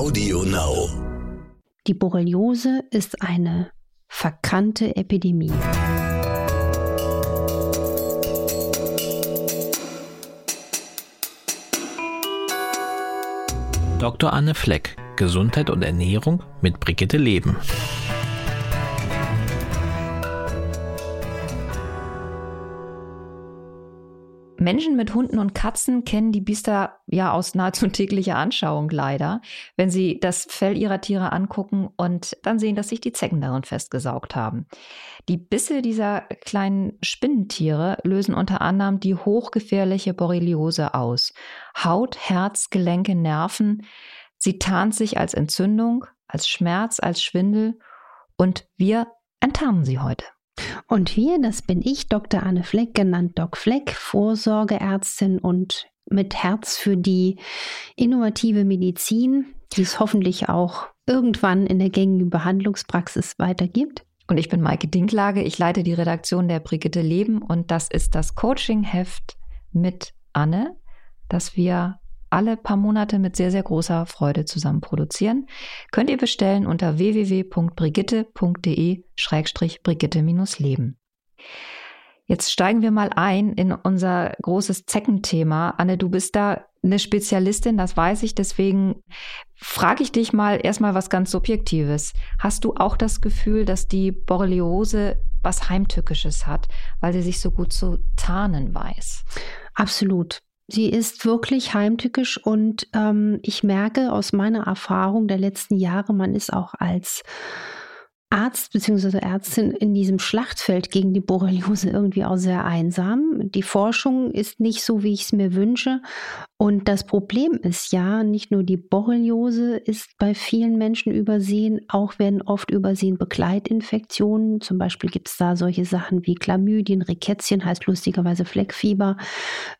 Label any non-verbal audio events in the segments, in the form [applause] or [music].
Audio Now. Die Borreliose ist eine verkannte Epidemie. Dr. Anne Fleck, Gesundheit und Ernährung mit Brigitte Leben. Menschen mit Hunden und Katzen kennen die Biester ja aus nahezu [laughs] täglicher Anschauung leider, wenn sie das Fell ihrer Tiere angucken und dann sehen, dass sich die Zecken darin festgesaugt haben. Die Bisse dieser kleinen Spinnentiere lösen unter anderem die hochgefährliche Borreliose aus. Haut, Herz, Gelenke, Nerven. Sie tarnt sich als Entzündung, als Schmerz, als Schwindel und wir enttarnen sie heute. Und wir, das bin ich, Dr. Anne Fleck, genannt Doc Fleck, Vorsorgeärztin und mit Herz für die innovative Medizin, die es hoffentlich auch irgendwann in der gängigen Behandlungspraxis weitergibt. Und ich bin Maike Dinklage, ich leite die Redaktion der Brigitte Leben und das ist das Coaching-Heft mit Anne, das wir alle paar Monate mit sehr, sehr großer Freude zusammen produzieren. Könnt ihr bestellen unter www.brigitte.de-brigitte-leben. Jetzt steigen wir mal ein in unser großes Zeckenthema. Anne, du bist da eine Spezialistin, das weiß ich. Deswegen frage ich dich mal erstmal was ganz Subjektives. Hast du auch das Gefühl, dass die Borreliose was Heimtückisches hat, weil sie sich so gut zu tarnen weiß? Absolut. Sie ist wirklich heimtückisch und ähm, ich merke aus meiner Erfahrung der letzten Jahre, man ist auch als Arzt bzw. Ärztin in diesem Schlachtfeld gegen die Borreliose irgendwie auch sehr einsam. Die Forschung ist nicht so, wie ich es mir wünsche. Und das Problem ist ja, nicht nur die Borreliose ist bei vielen Menschen übersehen, auch werden oft übersehen Begleitinfektionen. Zum Beispiel gibt es da solche Sachen wie Chlamydien, Rikettien, heißt lustigerweise Fleckfieber,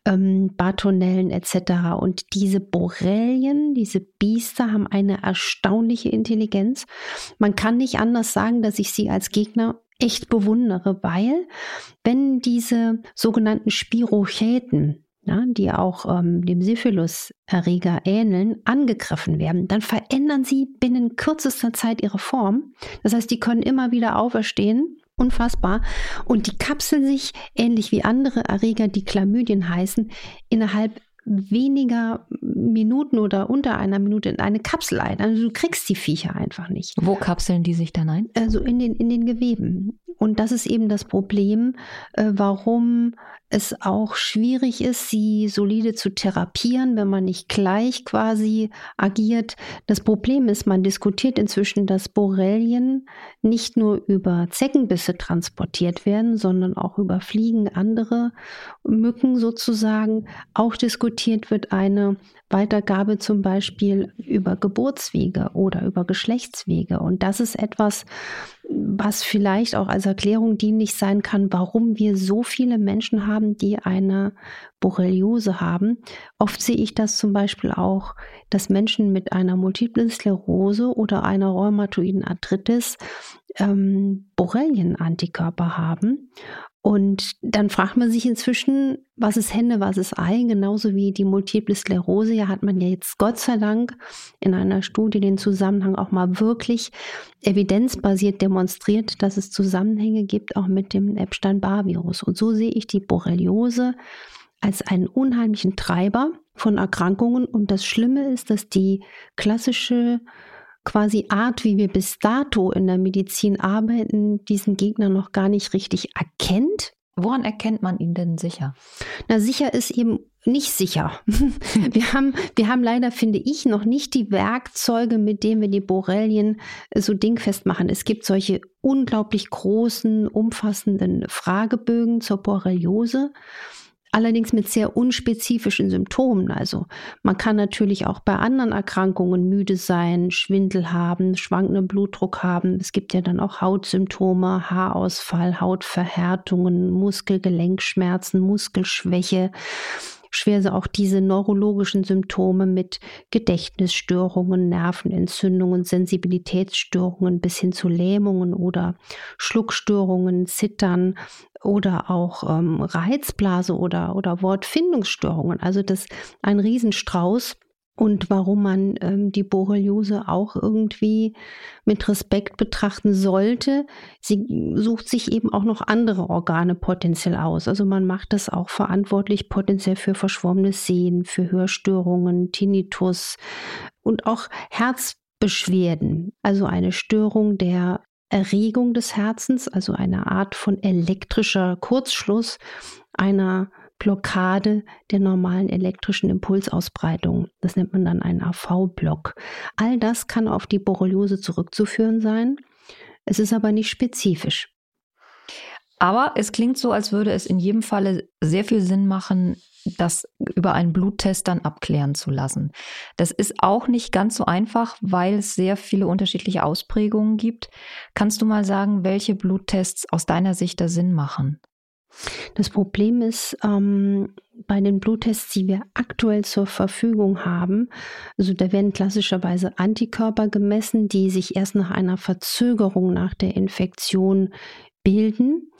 ähm, Bartonellen etc. Und diese Borrelien, diese Biester haben eine erstaunliche Intelligenz. Man kann nicht anders sagen, dass ich sie als Gegner echt bewundere, weil wenn diese sogenannten Spirochäten, ja, die auch ähm, dem Syphilis-Erreger ähneln, angegriffen werden, dann verändern sie binnen kürzester Zeit ihre Form. Das heißt, die können immer wieder auferstehen. Unfassbar. Und die kapseln sich, ähnlich wie andere Erreger, die Chlamydien heißen, innerhalb weniger Minuten oder unter einer Minute in eine Kapsel ein. Also du kriegst die Viecher einfach nicht. Wo kapseln die sich dann ein? Also in den, in den Geweben. Und das ist eben das Problem, äh, warum es auch schwierig ist, sie solide zu therapieren, wenn man nicht gleich quasi agiert. Das Problem ist, man diskutiert inzwischen, dass Borrelien nicht nur über Zeckenbisse transportiert werden, sondern auch über Fliegen, andere Mücken sozusagen. Auch diskutiert wird eine Weitergabe zum Beispiel über Geburtswege oder über Geschlechtswege. Und das ist etwas, was vielleicht auch als Erklärung dienlich sein kann, warum wir so viele Menschen haben, die eine Borreliose haben. Oft sehe ich das zum Beispiel auch, dass Menschen mit einer Multiplen Sklerose oder einer rheumatoiden Arthritis ähm, Borrelien-Antikörper haben und dann fragt man sich inzwischen, was ist Hände, was ist Ei? Genauso wie die Multiple Sklerose. Ja, hat man ja jetzt Gott sei Dank in einer Studie den Zusammenhang auch mal wirklich evidenzbasiert demonstriert, dass es Zusammenhänge gibt, auch mit dem Epstein-Barr-Virus. Und so sehe ich die Borreliose als einen unheimlichen Treiber von Erkrankungen. Und das Schlimme ist, dass die klassische quasi Art, wie wir bis dato in der Medizin arbeiten, diesen Gegner noch gar nicht richtig erkennt. Woran erkennt man ihn denn sicher? Na, sicher ist eben nicht sicher. [laughs] wir, haben, wir haben leider, finde ich, noch nicht die Werkzeuge, mit denen wir die Borrelien so dingfest machen. Es gibt solche unglaublich großen, umfassenden Fragebögen zur Borreliose allerdings mit sehr unspezifischen Symptomen. Also man kann natürlich auch bei anderen Erkrankungen müde sein, Schwindel haben, schwankenden Blutdruck haben. Es gibt ja dann auch Hautsymptome, Haarausfall, Hautverhärtungen, Muskelgelenkschmerzen, Muskelschwäche schwer auch diese neurologischen Symptome mit Gedächtnisstörungen, Nervenentzündungen, Sensibilitätsstörungen bis hin zu Lähmungen oder Schluckstörungen, Zittern oder auch ähm, Reizblase oder, oder Wortfindungsstörungen. Also das ein Riesenstrauß. Und warum man ähm, die Borreliose auch irgendwie mit Respekt betrachten sollte. Sie sucht sich eben auch noch andere Organe potenziell aus. Also man macht das auch verantwortlich potenziell für verschwommenes Sehen, für Hörstörungen, Tinnitus und auch Herzbeschwerden, also eine Störung der Erregung des Herzens, also eine Art von elektrischer Kurzschluss einer Blockade der normalen elektrischen Impulsausbreitung. Das nennt man dann einen AV-Block. All das kann auf die Borreliose zurückzuführen sein. Es ist aber nicht spezifisch. Aber es klingt so, als würde es in jedem Falle sehr viel Sinn machen, das über einen Bluttest dann abklären zu lassen. Das ist auch nicht ganz so einfach, weil es sehr viele unterschiedliche Ausprägungen gibt. Kannst du mal sagen, welche Bluttests aus deiner Sicht da Sinn machen? Das Problem ist, ähm, bei den Bluttests, die wir aktuell zur Verfügung haben, also da werden klassischerweise Antikörper gemessen, die sich erst nach einer Verzögerung nach der Infektion bilden.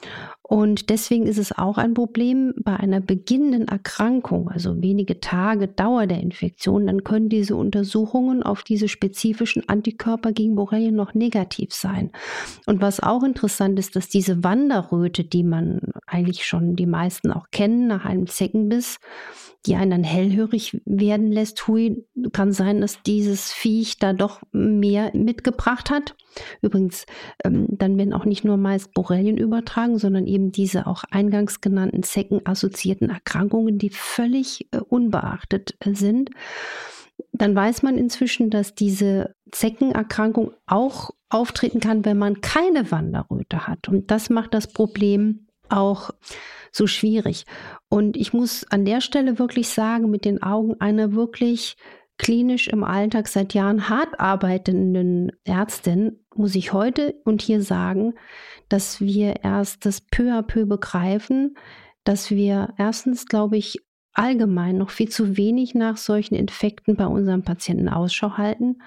Und deswegen ist es auch ein Problem bei einer beginnenden Erkrankung, also wenige Tage Dauer der Infektion, dann können diese Untersuchungen auf diese spezifischen Antikörper gegen Borrelien noch negativ sein. Und was auch interessant ist, dass diese Wanderröte, die man eigentlich schon die meisten auch kennen nach einem Zeckenbiss, die einen dann hellhörig werden lässt. Hui, kann sein, dass dieses Viech da doch mehr mitgebracht hat. Übrigens, ähm, dann werden auch nicht nur meist Borrelien übertragen, sondern eben diese auch eingangs genannten Zecken-assoziierten Erkrankungen, die völlig äh, unbeachtet äh, sind. Dann weiß man inzwischen, dass diese Zeckenerkrankung auch auftreten kann, wenn man keine Wanderröte hat. Und das macht das Problem auch so schwierig. Und ich muss an der Stelle wirklich sagen, mit den Augen einer wirklich klinisch im Alltag seit Jahren hart arbeitenden Ärztin muss ich heute und hier sagen, dass wir erst das peu à peu begreifen, dass wir erstens, glaube ich, allgemein noch viel zu wenig nach solchen Infekten bei unseren Patienten Ausschau halten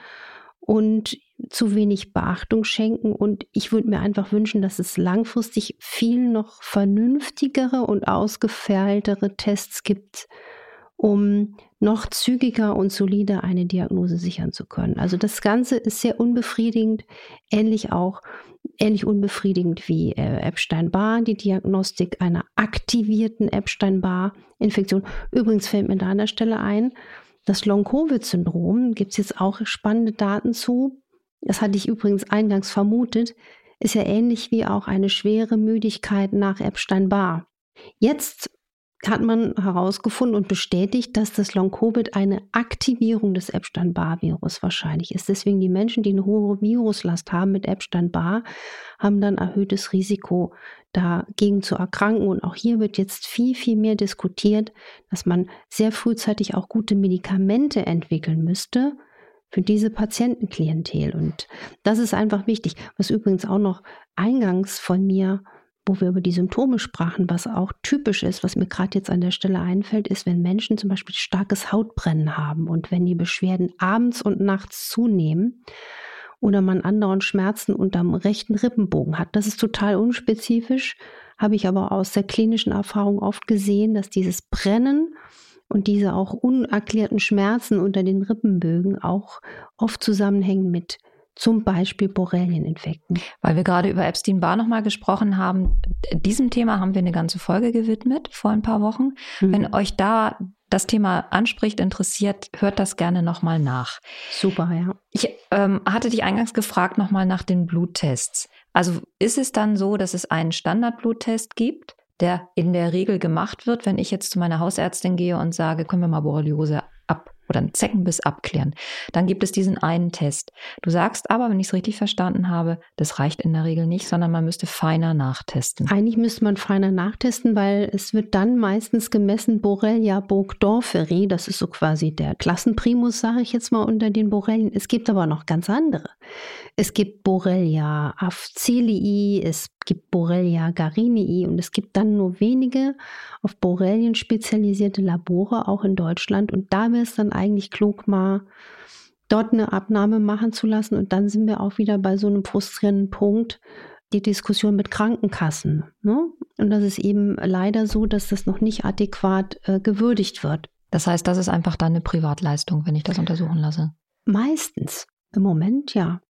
und zu wenig Beachtung schenken. Und ich würde mir einfach wünschen, dass es langfristig viel noch vernünftigere und ausgefeiltere Tests gibt, um noch zügiger und solider eine Diagnose sichern zu können. Also das Ganze ist sehr unbefriedigend, ähnlich auch ähnlich unbefriedigend wie äh, Epstein-Barr, die Diagnostik einer aktivierten Epstein-Barr-Infektion. Übrigens fällt mir da an der Stelle ein, das Long-Covid-Syndrom gibt es jetzt auch spannende Daten zu. Das hatte ich übrigens eingangs vermutet, ist ja ähnlich wie auch eine schwere Müdigkeit nach Epstein-Barr. Jetzt hat man herausgefunden und bestätigt, dass das Long-Covid eine Aktivierung des Epstein-Barr-Virus wahrscheinlich ist. Deswegen die Menschen, die eine hohe Viruslast haben mit Epstein-Barr, haben dann erhöhtes Risiko, dagegen zu erkranken. Und auch hier wird jetzt viel, viel mehr diskutiert, dass man sehr frühzeitig auch gute Medikamente entwickeln müsste für diese Patientenklientel. Und das ist einfach wichtig. Was übrigens auch noch eingangs von mir wo wir über die Symptome sprachen, was auch typisch ist, was mir gerade jetzt an der Stelle einfällt, ist, wenn Menschen zum Beispiel starkes Hautbrennen haben und wenn die Beschwerden abends und nachts zunehmen oder man andauernd Schmerzen unterm rechten Rippenbogen hat. Das ist total unspezifisch, habe ich aber aus der klinischen Erfahrung oft gesehen, dass dieses Brennen und diese auch unerklärten Schmerzen unter den Rippenbögen auch oft zusammenhängen mit zum Beispiel Borrelieninfekten. Weil wir gerade über Epstein-Barr nochmal gesprochen haben, diesem Thema haben wir eine ganze Folge gewidmet vor ein paar Wochen. Mhm. Wenn euch da das Thema anspricht, interessiert, hört das gerne nochmal nach. Super, ja. Ich ähm, hatte dich eingangs gefragt nochmal nach den Bluttests. Also ist es dann so, dass es einen Standardbluttest gibt, der in der Regel gemacht wird, wenn ich jetzt zu meiner Hausärztin gehe und sage, können wir mal Borreliose oder einen Zeckenbiss abklären. Dann gibt es diesen einen Test. Du sagst aber, wenn ich es richtig verstanden habe, das reicht in der Regel nicht, sondern man müsste feiner nachtesten. Eigentlich müsste man feiner nachtesten, weil es wird dann meistens gemessen Borrelia burgdorferi. Das ist so quasi der Klassenprimus, sage ich jetzt mal, unter den Borrelien. Es gibt aber noch ganz andere. Es gibt Borrelia afzelii, es gibt Borrelia garinii und es gibt dann nur wenige auf Borrelien spezialisierte Labore, auch in Deutschland. Und da wäre es dann eigentlich klug, mal dort eine Abnahme machen zu lassen. Und dann sind wir auch wieder bei so einem frustrierenden Punkt, die Diskussion mit Krankenkassen. Ne? Und das ist eben leider so, dass das noch nicht adäquat äh, gewürdigt wird. Das heißt, das ist einfach dann eine Privatleistung, wenn ich das untersuchen lasse. Meistens. Im Moment ja.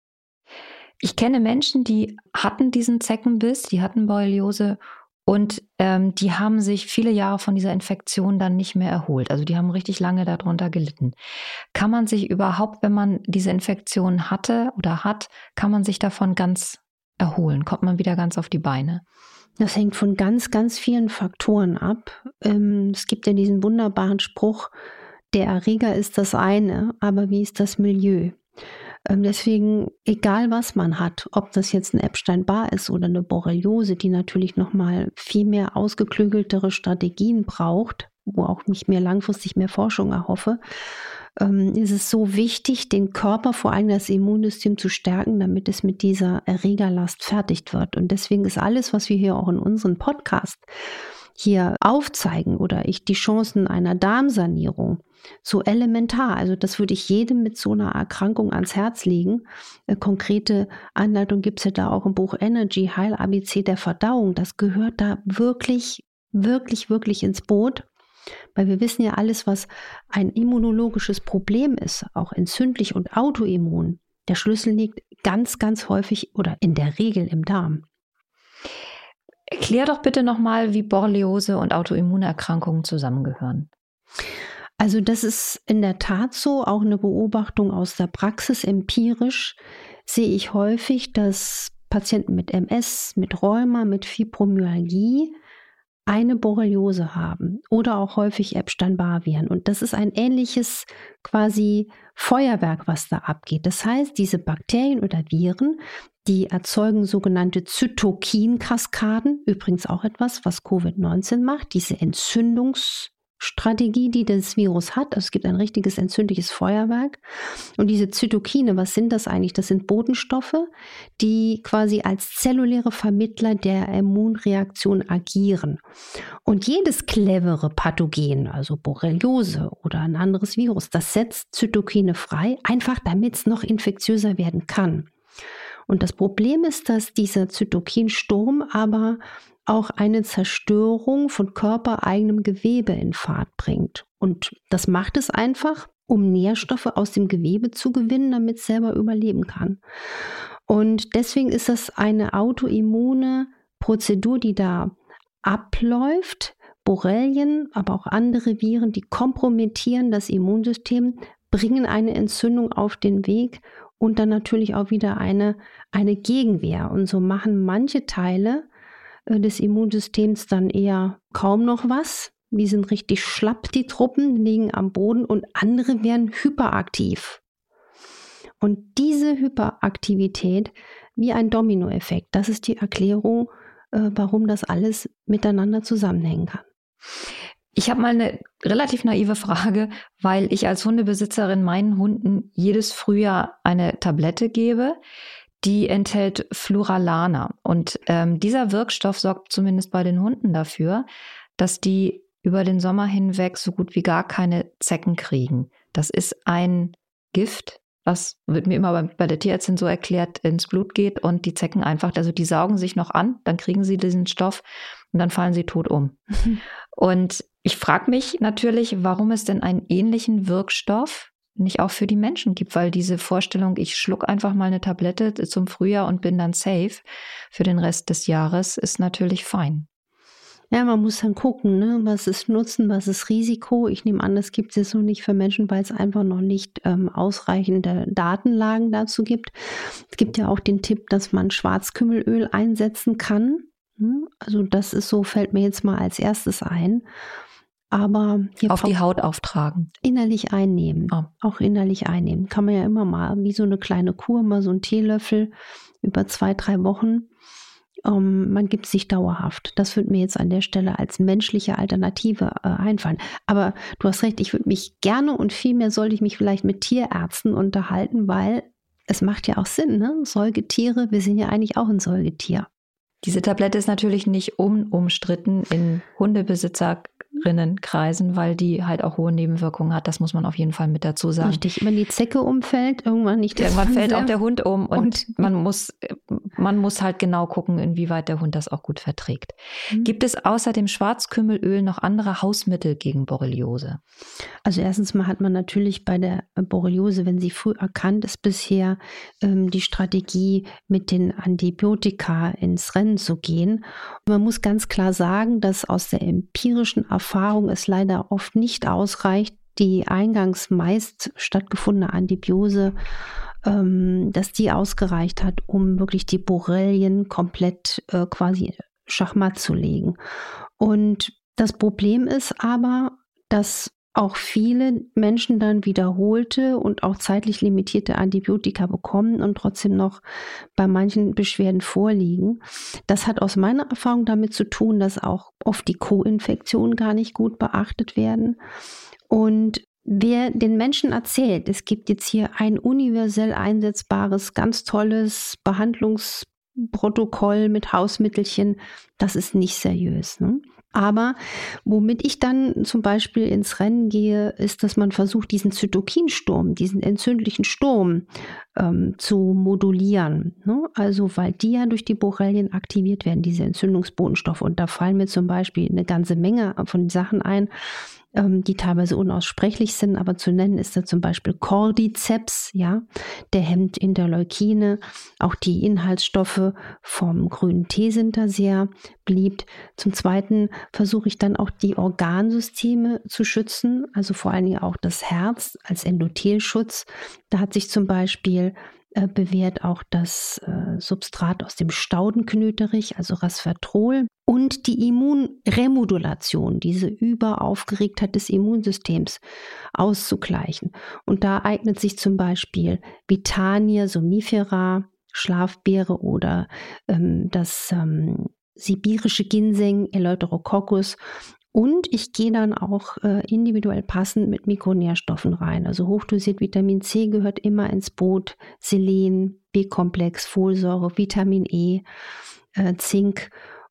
Ich kenne Menschen, die hatten diesen Zeckenbiss, die hatten Borreliose und ähm, die haben sich viele Jahre von dieser Infektion dann nicht mehr erholt. Also die haben richtig lange darunter gelitten. Kann man sich überhaupt, wenn man diese Infektion hatte oder hat, kann man sich davon ganz erholen? Kommt man wieder ganz auf die Beine? Das hängt von ganz, ganz vielen Faktoren ab. Ähm, es gibt ja diesen wunderbaren Spruch, der Erreger ist das eine, aber wie ist das Milieu? Ähm, deswegen, egal was man hat, ob das jetzt ein Epstein-Barr ist oder eine Borreliose, die natürlich nochmal viel mehr ausgeklügeltere Strategien braucht, wo auch ich mir langfristig mehr Forschung erhoffe, ähm, ist es so wichtig, den Körper, vor allem das Immunsystem zu stärken, damit es mit dieser Erregerlast fertig wird. Und deswegen ist alles, was wir hier auch in unserem Podcast hier aufzeigen oder ich die Chancen einer Darmsanierung so elementar. Also das würde ich jedem mit so einer Erkrankung ans Herz legen. Eine konkrete Anleitung gibt es ja da auch im Buch Energy, Heil ABC der Verdauung. Das gehört da wirklich, wirklich, wirklich ins Boot. Weil wir wissen ja alles, was ein immunologisches Problem ist, auch entzündlich und autoimmun. Der Schlüssel liegt ganz, ganz häufig oder in der Regel im Darm. Erklär doch bitte nochmal, wie Borreliose und Autoimmunerkrankungen zusammengehören. Also das ist in der Tat so, auch eine Beobachtung aus der Praxis empirisch sehe ich häufig, dass Patienten mit MS, mit Rheuma, mit Fibromyalgie eine Borreliose haben oder auch häufig Epstein-Barr-Viren. Und das ist ein ähnliches quasi Feuerwerk, was da abgeht. Das heißt, diese Bakterien oder Viren, die erzeugen sogenannte Zytokinkaskaden, übrigens auch etwas, was Covid-19 macht, diese Entzündungs- Strategie, die das Virus hat. Also es gibt ein richtiges entzündliches Feuerwerk. Und diese Zytokine, was sind das eigentlich? Das sind Botenstoffe, die quasi als zelluläre Vermittler der Immunreaktion agieren. Und jedes clevere Pathogen, also Borreliose oder ein anderes Virus, das setzt Zytokine frei, einfach damit es noch infektiöser werden kann. Und das Problem ist, dass dieser Zytokinsturm aber auch eine Zerstörung von körpereigenem Gewebe in Fahrt bringt. Und das macht es einfach, um Nährstoffe aus dem Gewebe zu gewinnen, damit es selber überleben kann. Und deswegen ist das eine autoimmune Prozedur, die da abläuft. Borrelien, aber auch andere Viren, die kompromittieren das Immunsystem, bringen eine Entzündung auf den Weg und dann natürlich auch wieder eine, eine Gegenwehr. Und so machen manche Teile des Immunsystems dann eher kaum noch was. Die sind richtig schlapp, die Truppen, liegen am Boden und andere werden hyperaktiv. Und diese Hyperaktivität, wie ein Dominoeffekt, das ist die Erklärung, äh, warum das alles miteinander zusammenhängen kann. Ich habe mal eine relativ naive Frage, weil ich als Hundebesitzerin meinen Hunden jedes Frühjahr eine Tablette gebe, die enthält Fluralana. Und ähm, dieser Wirkstoff sorgt zumindest bei den Hunden dafür, dass die über den Sommer hinweg so gut wie gar keine Zecken kriegen. Das ist ein Gift, was wird mir immer bei, bei der Tierärztin so erklärt, ins Blut geht und die Zecken einfach, also die saugen sich noch an, dann kriegen sie diesen Stoff und dann fallen sie tot um. [laughs] Und ich frage mich natürlich, warum es denn einen ähnlichen Wirkstoff nicht auch für die Menschen gibt, weil diese Vorstellung, ich schluck einfach mal eine Tablette zum Frühjahr und bin dann safe für den Rest des Jahres, ist natürlich fein. Ja, man muss dann gucken, ne? was ist Nutzen, was ist Risiko. Ich nehme an, das gibt es noch nicht für Menschen, weil es einfach noch nicht ähm, ausreichende Datenlagen dazu gibt. Es gibt ja auch den Tipp, dass man Schwarzkümmelöl einsetzen kann. Hm? Also das ist so, fällt mir jetzt mal als erstes ein. Aber auf die Haut auftragen. Innerlich einnehmen. Oh. Auch innerlich einnehmen. Kann man ja immer mal, wie so eine kleine Kur, mal so einen Teelöffel über zwei, drei Wochen. Um, ähm, man gibt sich dauerhaft. Das würde mir jetzt an der Stelle als menschliche Alternative äh, einfallen. Aber du hast recht, ich würde mich gerne und vielmehr sollte ich mich vielleicht mit Tierärzten unterhalten, weil es macht ja auch Sinn, ne? Säugetiere, wir sind ja eigentlich auch ein Säugetier. Diese Tablette ist natürlich nicht unumstritten in Hundebesitzer Rienenkreisen, weil die halt auch hohe Nebenwirkungen hat. Das muss man auf jeden Fall mit dazu sagen. Richtig, wenn die Zecke umfällt, irgendwann nicht. Irgendwann fällt auch der Hund um und, und [laughs] man muss man muss halt genau gucken, inwieweit der Hund das auch gut verträgt. Mhm. Gibt es außer dem Schwarzkümmelöl noch andere Hausmittel gegen Borreliose? Also erstens mal hat man natürlich bei der Borreliose, wenn sie früh erkannt ist, bisher ähm, die Strategie, mit den Antibiotika ins Rennen zu gehen. Und man muss ganz klar sagen, dass aus der empirischen Erfahrung es leider oft nicht ausreicht, die eingangs meist stattgefundene Antibiose, ähm, dass die ausgereicht hat, um wirklich die Borrelien komplett äh, quasi schachmatt zu legen. Und das Problem ist aber, dass auch viele Menschen dann wiederholte und auch zeitlich limitierte Antibiotika bekommen und trotzdem noch bei manchen Beschwerden vorliegen. Das hat aus meiner Erfahrung damit zu tun, dass auch oft die Co-Infektionen gar nicht gut beachtet werden. Und wer den Menschen erzählt, es gibt jetzt hier ein universell einsetzbares, ganz tolles Behandlungsprotokoll mit Hausmittelchen, das ist nicht seriös. Ne? Aber womit ich dann zum Beispiel ins Rennen gehe, ist, dass man versucht, diesen Zytokinsturm, diesen entzündlichen Sturm ähm, zu modulieren. Ne? Also, weil die ja durch die Borrelien aktiviert werden, diese Entzündungsbotenstoffe. Und da fallen mir zum Beispiel eine ganze Menge von Sachen ein die teilweise unaussprechlich sind, aber zu nennen ist da zum Beispiel Cordyceps, ja, der hemmt Interleukine. Auch die Inhaltsstoffe vom grünen Tee sind da sehr beliebt. Zum Zweiten versuche ich dann auch die Organsysteme zu schützen, also vor allen Dingen auch das Herz als Endothelschutz. Da hat sich zum Beispiel äh, bewährt auch das äh, Substrat aus dem Staudenknöterich, also Resveratrol, und die Immunremodulation, diese Überaufgeregtheit des Immunsystems auszugleichen. Und da eignet sich zum Beispiel Vitania somnifera, Schlafbeere oder ähm, das ähm, sibirische Ginseng, Eleuterococcus und ich gehe dann auch äh, individuell passend mit Mikronährstoffen rein. Also hochdosiert Vitamin C gehört immer ins Boot, Selen, B-Komplex, Folsäure, Vitamin E, äh, Zink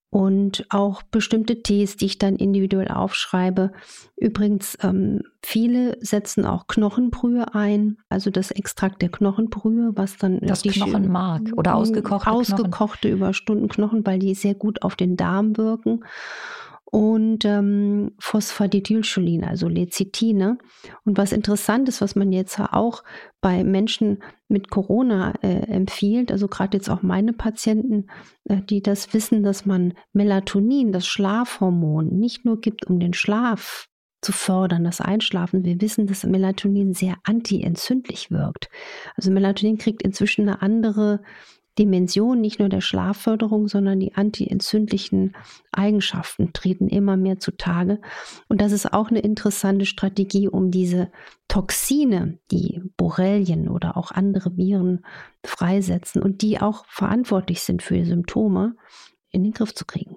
und auch bestimmte Tees, die ich dann individuell aufschreibe. Übrigens, ähm, viele setzen auch Knochenbrühe ein, also das Extrakt der Knochenbrühe, was dann das die Knochenmark oder ausgekochte ausgekochte Knochen. über Stunden Knochen, weil die sehr gut auf den Darm wirken und ähm, Phosphatidylcholin, also Lecithine. Und was interessant ist, was man jetzt auch bei Menschen mit Corona äh, empfiehlt, also gerade jetzt auch meine Patienten, äh, die das wissen, dass man Melatonin, das Schlafhormon, nicht nur gibt, um den Schlaf zu fördern, das Einschlafen. Wir wissen, dass Melatonin sehr antientzündlich wirkt. Also Melatonin kriegt inzwischen eine andere Dimension nicht nur der Schlafförderung, sondern die antientzündlichen Eigenschaften treten immer mehr zutage. Und das ist auch eine interessante Strategie, um diese Toxine, die Borrelien oder auch andere Viren freisetzen und die auch verantwortlich sind für die Symptome, in den Griff zu kriegen.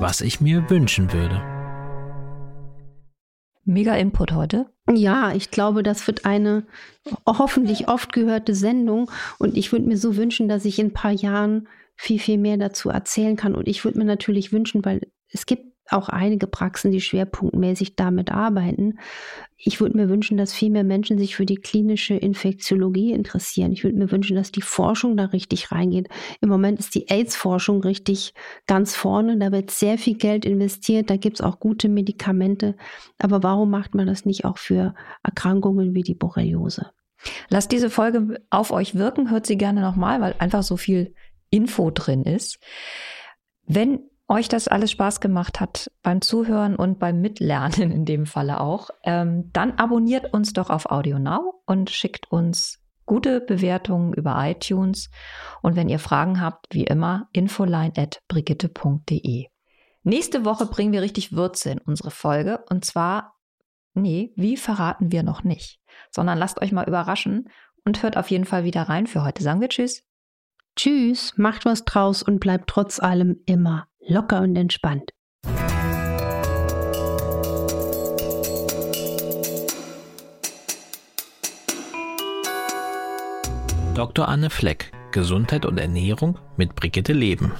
Was ich mir wünschen würde. Mega Input heute. Ja, ich glaube, das wird eine hoffentlich oft gehörte Sendung. Und ich würde mir so wünschen, dass ich in ein paar Jahren viel, viel mehr dazu erzählen kann. Und ich würde mir natürlich wünschen, weil es gibt auch einige Praxen, die schwerpunktmäßig damit arbeiten. Ich würde mir wünschen, dass viel mehr Menschen sich für die klinische Infektiologie interessieren. Ich würde mir wünschen, dass die Forschung da richtig reingeht. Im Moment ist die AIDS-Forschung richtig ganz vorne. Da wird sehr viel Geld investiert. Da gibt es auch gute Medikamente. Aber warum macht man das nicht auch für Erkrankungen wie die Borreliose? Lasst diese Folge auf euch wirken. Hört sie gerne nochmal, weil einfach so viel Info drin ist. Wenn euch das alles Spaß gemacht hat beim Zuhören und beim Mitlernen in dem Falle auch, ähm, dann abonniert uns doch auf Audio Now und schickt uns gute Bewertungen über iTunes. Und wenn ihr Fragen habt, wie immer, infoline at brigitte.de. Nächste Woche bringen wir richtig Würze in unsere Folge. Und zwar, nee, wie verraten wir noch nicht, sondern lasst euch mal überraschen und hört auf jeden Fall wieder rein für heute. Sagen wir Tschüss. Tschüss, macht was draus und bleibt trotz allem immer locker und entspannt. Dr. Anne Fleck, Gesundheit und Ernährung mit Brigitte Leben.